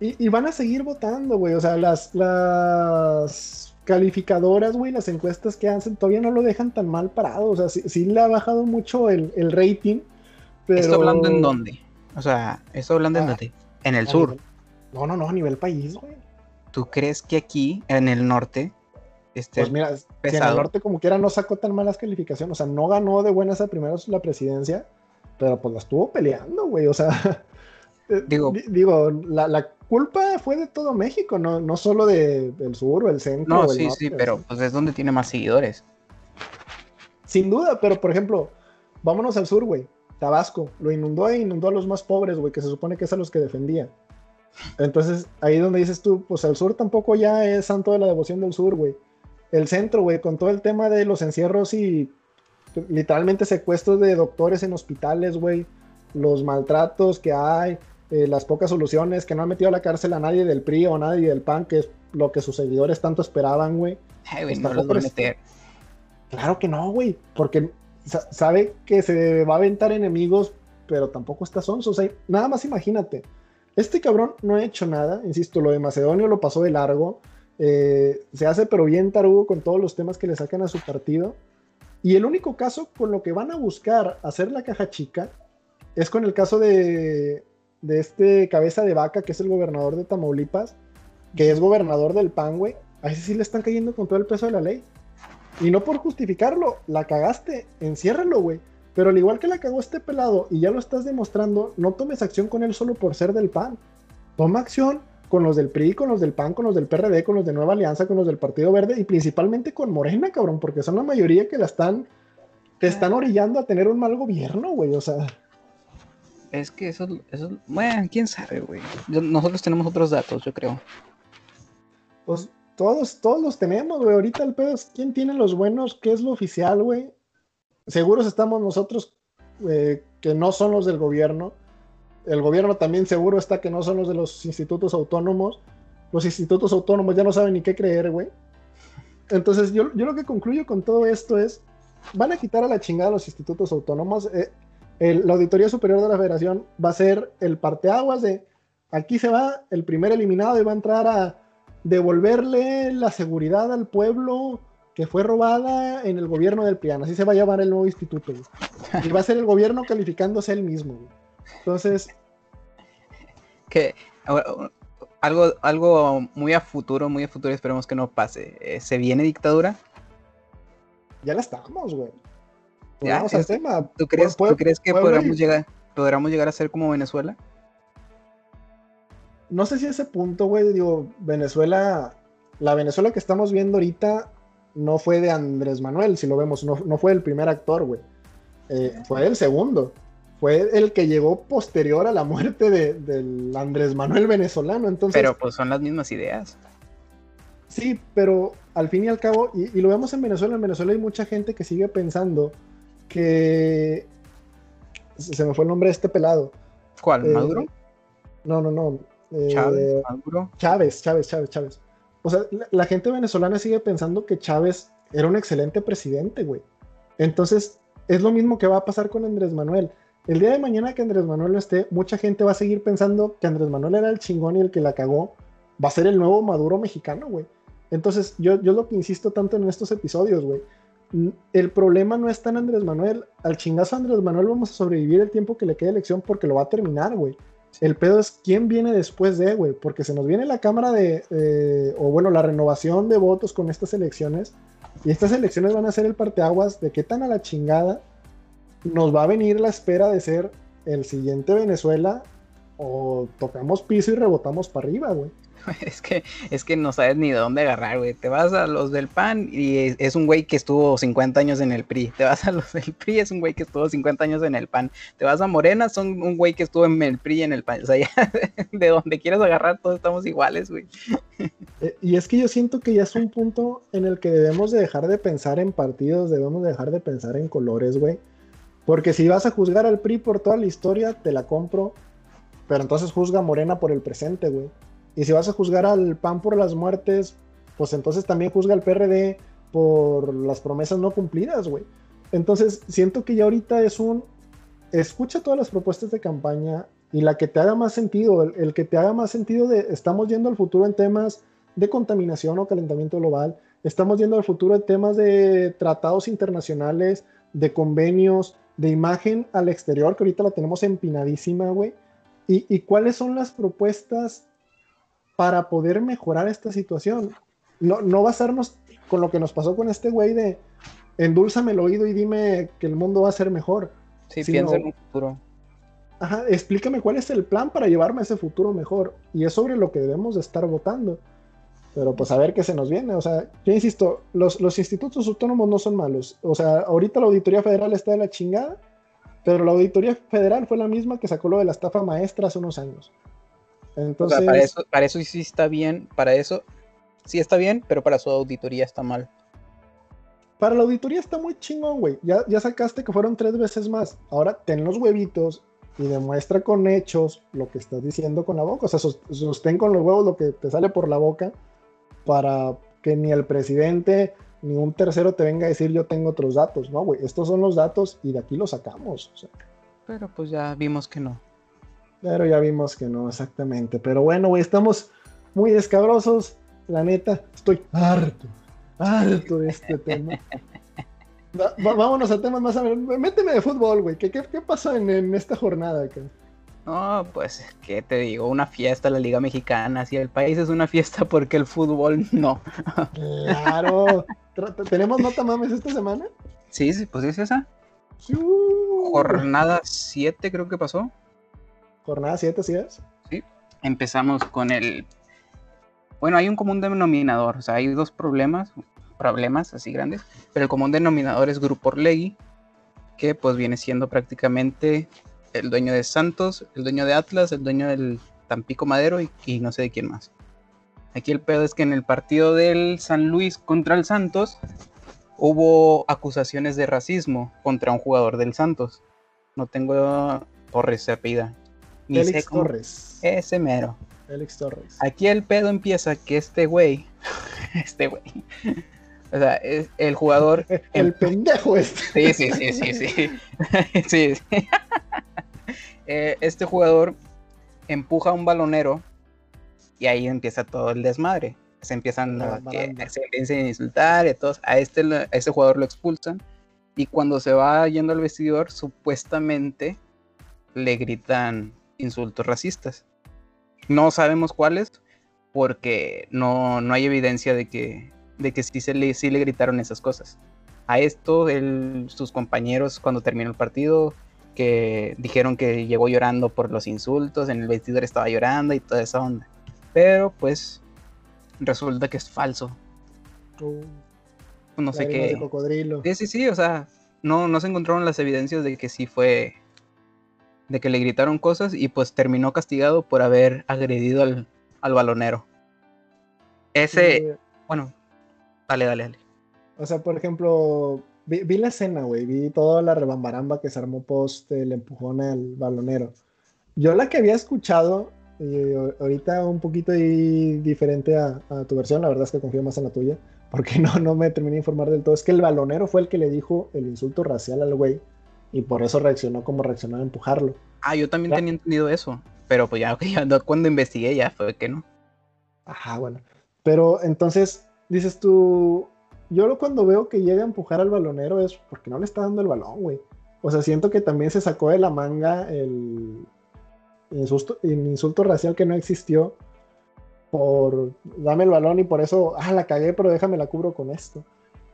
Y, van a seguir votando, güey. O sea, las, las calificadoras, güey, las encuestas que hacen todavía no lo dejan tan mal parado. O sea, sí, le ha bajado mucho el, rating. Pero... ¿Esto hablando en dónde? O sea, ¿esto hablando en ah, dónde? En el sur. no, no, no, a nivel país, güey. ¿Tú crees que aquí, en el norte, este Pues mira, en el norte como quiera no sacó tan malas calificaciones, o sea, no ganó de buenas a primeros la presidencia, pero pues la estuvo peleando, güey, o sea, digo, digo la, culpa fue de todo México, no, no solo de, del sur o el centro. No, sí, sí, pero pues es donde tiene más seguidores. Sin duda, pero por ejemplo, vámonos al sur, güey, Tabasco, lo inundó e inundó a los más pobres, güey, que se supone que es a los que defendía. Entonces, ahí donde dices tú, pues el sur tampoco ya es santo de la devoción del sur, güey. El centro, güey, con todo el tema de los encierros y literalmente secuestros de doctores en hospitales, güey, los maltratos que hay, eh, las pocas soluciones, que no han metido a la cárcel a nadie del PRI o a nadie del PAN, que es lo que sus seguidores tanto esperaban, güey. Pues no los meter. Claro que no, güey, porque sabe que se va a aventar enemigos, pero tampoco está sonso. O sea, nada más imagínate este cabrón no ha hecho nada, insisto, lo de Macedonio lo pasó de largo. Eh, se hace pero bien tarugo con todos los temas que le sacan a su partido. Y el único caso con lo que van a buscar hacer la caja chica es con el caso de, de este cabeza de vaca, que es el gobernador de Tamaulipas, que es gobernador del PAN, güey. A ese sí le están cayendo con todo el peso de la ley. Y no por justificarlo, la cagaste, enciérralo, güey. Pero al igual que la cagó este pelado y ya lo estás demostrando, no tomes acción con él solo por ser del PAN. Toma acción con los del PRI, con los del PAN, con los del PRD, con los de Nueva Alianza, con los del Partido Verde y principalmente con Morena, cabrón, porque son la mayoría que la están, te están orillando a tener un mal gobierno, güey, o sea. Es que eso, eso, bueno, quién sabe, güey. Nosotros tenemos otros datos, yo creo. Pues todos, todos los tenemos, güey. Ahorita el pedo es quién tiene los buenos, qué es lo oficial, güey seguros estamos nosotros eh, que no son los del gobierno. El gobierno también seguro está que no son los de los institutos autónomos. Los institutos autónomos ya no saben ni qué creer, güey. Entonces, yo, yo lo que concluyo con todo esto es, van a quitar a la chingada los institutos autónomos. Eh, la Auditoría Superior de la Federación va a ser el parteaguas de aquí se va el primer eliminado y va a entrar a devolverle la seguridad al pueblo que fue robada en el gobierno del PRIAN. Así se va a llamar el nuevo instituto. Y va a ser el gobierno calificándose él mismo. Entonces... Que algo, algo muy a futuro, muy a futuro, esperemos que no pase. Eh, ¿Se viene dictadura? Ya la estamos, güey. Al tema. ¿Tú crees, ¿tú crees que podamos llegar, a ser como Venezuela? No sé si ese punto, güey, digo, Venezuela, la Venezuela que estamos viendo ahorita no fue de Andrés Manuel, si lo vemos, no, fue el primer actor, güey. Eh, fue el segundo. Fue el que llegó posterior a la muerte de, del Andrés Manuel venezolano. Entonces, pero pues son las mismas ideas. Sí, pero al fin y al cabo, y, lo vemos en Venezuela, en Venezuela hay mucha gente que sigue pensando que... Se me fue el nombre de este pelado. ¿Cuál? Eh, ¿Maduro? No, no, no. Eh, Chávez, Maduro. Chávez, Chávez, Chávez, Chávez. O sea, la, gente venezolana sigue pensando que Chávez era un excelente presidente, güey. Entonces, es lo mismo que va a pasar con Andrés Manuel. El día de mañana que Andrés Manuel no esté, mucha gente va a seguir pensando que Andrés Manuel era el chingón y el que la cagó. Va a ser el nuevo Maduro mexicano, güey. Entonces, yo, yo lo que insisto tanto en estos episodios, güey. El problema no está en Andrés Manuel. Al chingazo a Andrés Manuel vamos a sobrevivir el tiempo que le quede elección porque lo va a terminar, güey. El pedo es quién viene después de, güey, porque se nos viene la Cámara de, o bueno, la renovación de votos con estas elecciones, y estas elecciones van a ser el parteaguas de qué tan a la chingada nos va a venir la espera de ser el siguiente Venezuela o tocamos piso y rebotamos para arriba, güey. Es que, es que no sabes ni de dónde agarrar, güey. Te vas a los del PAN y es, un güey que estuvo 50 años en el PRI. Te vas a los del PRI, es un güey que estuvo 50 años en el PAN. Te vas a Morena, son un güey que estuvo en el PRI y en el PAN. O sea, ya de donde quieras agarrar, todos estamos iguales, güey. Eh, y es que yo siento que ya es un punto en el que debemos de dejar de pensar en partidos, debemos de dejar de pensar en colores, güey. Porque si vas a juzgar al PRI por toda la historia, te la compro. Pero entonces juzga Morena por el presente, güey. Y si vas a juzgar al PAN por las muertes, pues entonces también juzga al PRD por las promesas no cumplidas, güey. Entonces, siento que ya ahorita es un... Escucha todas las propuestas de campaña y la que te haga más sentido, el, que te haga más sentido de estamos yendo al futuro en temas de contaminación o calentamiento global, estamos yendo al futuro en temas de tratados internacionales, de convenios, de imagen al exterior, que ahorita la tenemos empinadísima, güey. ¿Y, ¿Y cuáles son las propuestas para poder mejorar esta situación. No, no basarnos con lo que nos pasó con este güey de endulzame el oído y dime que el mundo va a ser mejor. Sí, piensa en un futuro. Ajá, explícame cuál es el plan para llevarme a ese futuro mejor. Y es sobre lo que debemos de estar votando. Pero pues a ver qué se nos viene. O sea, yo insisto, los, los institutos autónomos no son malos. O sea, ahorita la Auditoría Federal está de la chingada, pero la Auditoría Federal fue la misma que sacó lo de la estafa maestra hace unos años. Entonces, para, eso, para eso sí está bien, para eso sí está bien, pero para su auditoría está mal. Para la auditoría está muy chingón, güey. Ya, ya sacaste que fueron tres veces más. Ahora ten los huevitos y demuestra con hechos lo que estás diciendo con la boca. O sea, sostén con los huevos lo que te sale por la boca para que ni el presidente ni un tercero te venga a decir yo tengo otros datos. No, güey, estos son los datos y de aquí los sacamos. Pero pues ya vimos que no. Pero ya vimos que no, exactamente. Pero bueno, güey, estamos muy escabrosos. La neta, estoy harto, harto de este tema. vámonos a temas más a ver. Méteme de fútbol, güey. ¿Qué, qué, pasó en, esta jornada? Acá? No, pues, ¿qué te digo? Una fiesta la Liga Mexicana. Si el país es una fiesta, porque el fútbol no? Claro. ¿Tenemos nota mames esta semana? Sí, sí, pues es esa. Jornada 7 creo que pasó. Jornada 7, ¿sí es? Sí. Empezamos con el. Bueno, hay un común denominador, o sea, hay dos problemas, problemas así grandes, pero el común denominador es Grupo Orlegui, que pues viene siendo prácticamente el dueño de Santos, el dueño de Atlas, el dueño del Tampico Madero y, y no sé de quién más. Aquí el pedo es que en el partido del San Luis contra el Santos hubo acusaciones de racismo contra un jugador del Santos. No tengo Torres se apida. Félix Torres. Ese mero. Félix Torres. Aquí el pedo empieza que este güey, este güey, O sea, es el jugador. El pendejo este. Sí, sí, sí, sí, sí. sí, sí. Eh, este jugador empuja a un balonero y ahí empieza todo el desmadre. Se empiezan a, que, se empiezan a insultar y todos. A este, a este jugador lo expulsan. Y cuando se va yendo al vestidor, supuestamente le gritan insultos racistas. No sabemos cuáles, porque no, no hay evidencia de que, de que sí, se le, sí le gritaron esas cosas. A esto, sus compañeros, cuando terminó el partido, que dijeron que llegó llorando por los insultos, en el vestidor estaba llorando y toda esa onda. Pero pues resulta que es falso. Uh, no sé qué. Sí, sí, sí, o sea, no, no se encontraron las evidencias de que sí fue, de que le gritaron cosas y pues terminó castigado por haber agredido al, al balonero. Ese, bueno, dale, dale, dale. O sea, por ejemplo, vi, la escena, güey, vi toda la rebambaramba que se armó post el empujón al balonero. Yo la que había escuchado, y ahorita un poquito diferente a, tu versión, la verdad es que confío más en la tuya, porque no, no me terminé de informar del todo, es que el balonero fue el que le dijo el insulto racial al güey, y por eso reaccionó como reaccionó a empujarlo. Ah, yo también tenía entendido eso. Pero pues ya, cuando investigué ya fue que no. Ajá, bueno. Pero entonces, dices tú, yo cuando veo que llega a empujar al balonero es porque no le está dando el balón, güey. O sea, siento que también se sacó de la manga el, insulto, el insulto racial que no existió por dame el balón y por eso, ah, la cagué, pero déjame la cubro con esto.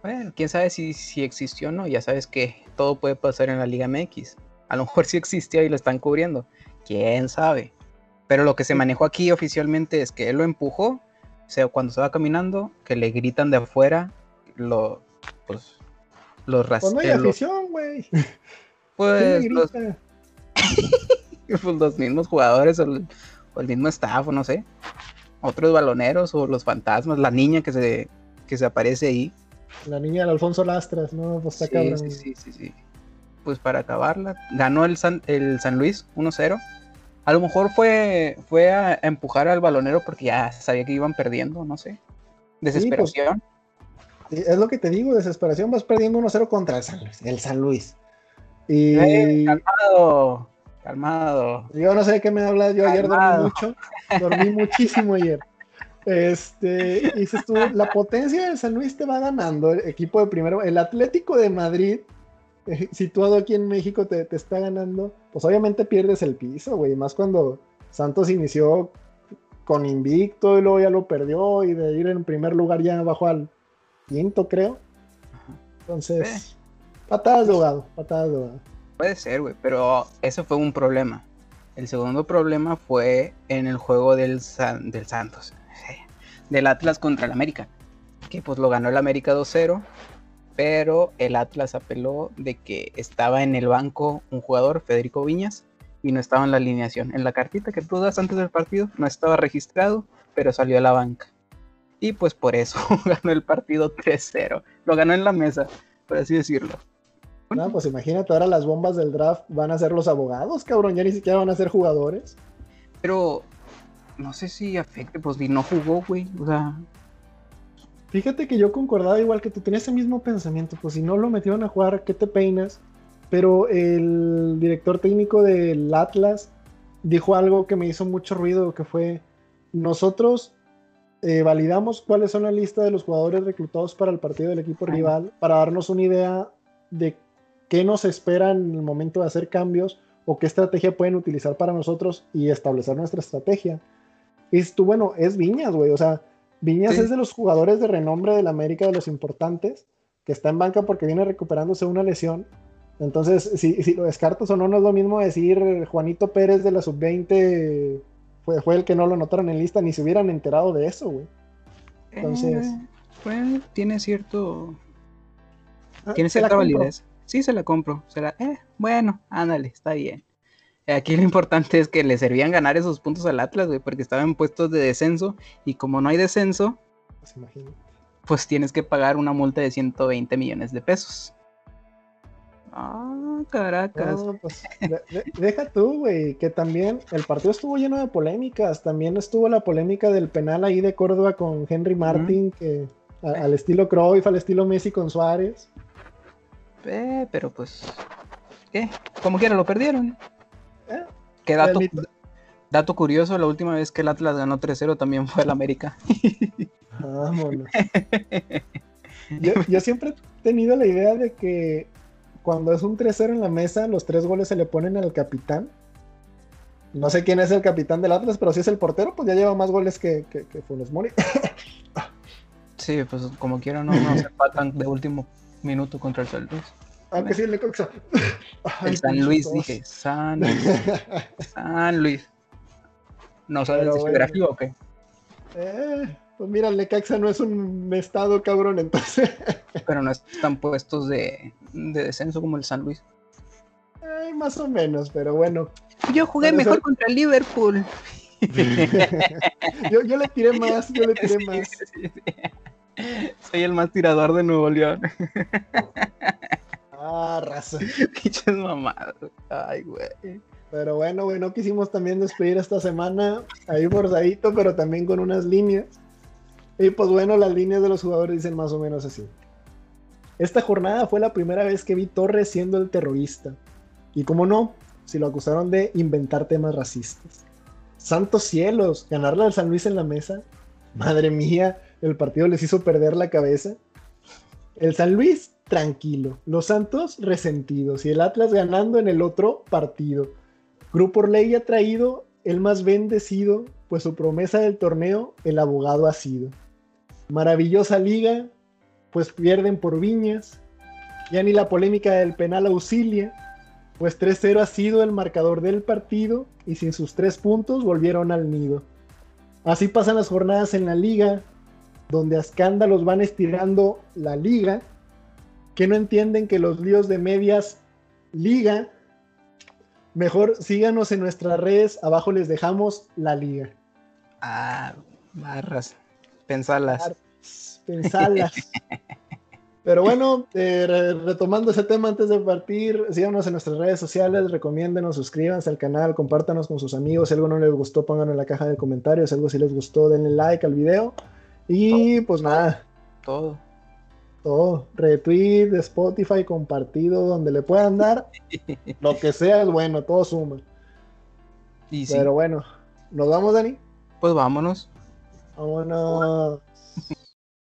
Bueno, quién sabe si, si existió o no, ya sabes que todo puede pasar en la Liga MX. A lo mejor sí existió y lo están cubriendo quién sabe. Pero lo que se manejó aquí oficialmente es que él lo empujó, o sea, cuando se va caminando, que le gritan de afuera lo, pues, los Pues no hay afición, güey. Pues los, pues los mismos jugadores o el, mismo staff, o no sé. Otros baloneros o los fantasmas, la niña que se, que se aparece ahí. La niña del Alfonso Lastras, ¿no? Pues está sí, Sí, sí, sí, sí. Pues para acabarla, ganó el San, el San Luis 1-0 a lo mejor fue, fue a empujar al balonero porque ya sabía que iban perdiendo, no sé. Desesperación. es lo que te digo, desesperación. Vas perdiendo 1-0 contra el San Luis. El San Luis. Y... Eh, calmado, calmado. Yo no sé de qué me hablas. Yo ayer dormí mucho. Dormí muchísimo ayer. Este, dices tú, la potencia del San Luis te va ganando. El equipo de primero, el Atlético de Madrid situado aquí en México te, está ganando, pues obviamente pierdes el piso, güey. Más cuando Santos inició con invicto y luego ya lo perdió y de ir en primer lugar ya bajó al quinto, creo. Entonces, patadas de ahogado, patadas de ahogado. Puede ser, güey, pero eso fue un problema. El segundo problema fue en el juego del, del Santos, del Atlas contra el América, que pues lo ganó el América 2-0 pero el Atlas apeló de que estaba en el banco un jugador, Federico Viñas, y no estaba en la alineación. En la cartita que tú das antes del partido no estaba registrado, pero salió a la banca. Y pues por eso ganó el partido 3-0. Lo ganó en la mesa, por así decirlo. No, pues imagínate, ahora las bombas del draft van a ser los abogados, cabrón, ya ni siquiera van a ser jugadores. Pero no sé si afecte, pues no jugó, güey. O sea, Fíjate que yo concordaba igual que tú tenías ese mismo pensamiento, pues si no lo metieron a jugar, ¿qué te peinas? Pero el director técnico del Atlas dijo algo que me hizo mucho ruido, que fue, nosotros eh, validamos cuáles son la lista de los jugadores reclutados para el partido del equipo rival, para darnos una idea de qué nos espera en el momento de hacer cambios o qué estrategia pueden utilizar para nosotros y establecer nuestra estrategia. Y tú, bueno, es Viñas, güey, o sea, Viñas es de los jugadores de renombre del América, de los importantes, que está en banca porque viene recuperándose una lesión. Entonces, si, si lo descartas o no, no es lo mismo decir Juanito Pérez de la sub-20 fue, fue el que no lo notaron en lista, ni se hubieran enterado de eso, güey. Entonces. Eh, tiene cierto. Ah, tiene cierta validez. Sí, se la compro. Se eh, bueno, ándale, está bien. Aquí lo importante es que le servían ganar esos puntos al Atlas, güey, porque estaban puestos de descenso y como no hay descenso, pues, pues tienes que pagar una multa de 120 millones de pesos. Ah, caracas. Pues, deja tú, güey, que también el partido estuvo lleno de polémicas. También estuvo la polémica del penal ahí de Córdoba con Henry Martin, que al estilo Cruyff, al estilo Messi con Suárez. Eh, pero pues, ¿qué? Como quiera, lo perdieron. ¿Qué dato, curioso? La última vez que el Atlas ganó 3-0 también fue el América. Vámonos. Yo, yo siempre he tenido la idea de que cuando es un 3-0 en la mesa, los tres goles se le ponen al capitán. No sé quién es el capitán del Atlas, pero si es el portero, pues ya lleva más goles que, que, que Funes Mori. Sí, pues como quiera, no, no se empatan de último minuto contra el Luis. Aunque sí, el de Coxa. Ay, El San Luis, dije, San, San Luis. ¿No sabes Pero de bueno. geografía o qué? Eh, pues mira, el Necaxa no es un estado, cabrón, entonces. Pero no están puestos de, de descenso como el San Luis. ay, más o menos, pero bueno. Yo jugué mejor contra el Liverpool. yo, yo le tiré más, yo le tiré Sí, más. sí, sí. Soy el más tirador de Nuevo León. Ah, raza. Pinches mamadas. Ay, güey. Pero bueno, bueno, quisimos también despedir esta semana ahí forzadito, pero también con unas líneas. Y pues bueno, las líneas de los jugadores dicen más o menos así. Esta jornada fue la primera vez que vi Torres siendo el terrorista. Y como no, si lo acusaron de inventar temas racistas. Santos cielos, ganarle al San Luis en la mesa. Madre mía, el partido les hizo perder la cabeza. El San Luis tranquilo, los Santos resentidos y el Atlas ganando en el otro partido. Grupo Orley ha traído el más bendecido, pues su promesa del torneo el abogado ha sido. Maravillosa liga, pues pierden por viñas. Ya ni la polémica del penal auxilia, pues 3-0 ha sido el marcador del partido y sin sus tres puntos volvieron al nido. Así pasan las jornadas en la liga, donde a escándalos van estirando la liga, que no entienden que los líos de medias liga Mejor síganos en nuestras redes, abajo les dejamos la liga. Ah, barras. Pensalas. Pensalas. Pero bueno, eh, re- retomando ese tema antes de partir, síganos en nuestras redes sociales, recomiéndenos, suscríbanse al canal, compártanos con sus amigos, si algo no les gustó, pónganlo en la caja de comentarios, si algo sí les gustó, denle like al video. Y pues nada, Todo. Todo, retweet, Spotify, compartido, donde le puedan dar, lo que sea es bueno, todo suma. Y sí, Pero bueno, ¿nos vamos, Dani? pues vámonos. Vámonos.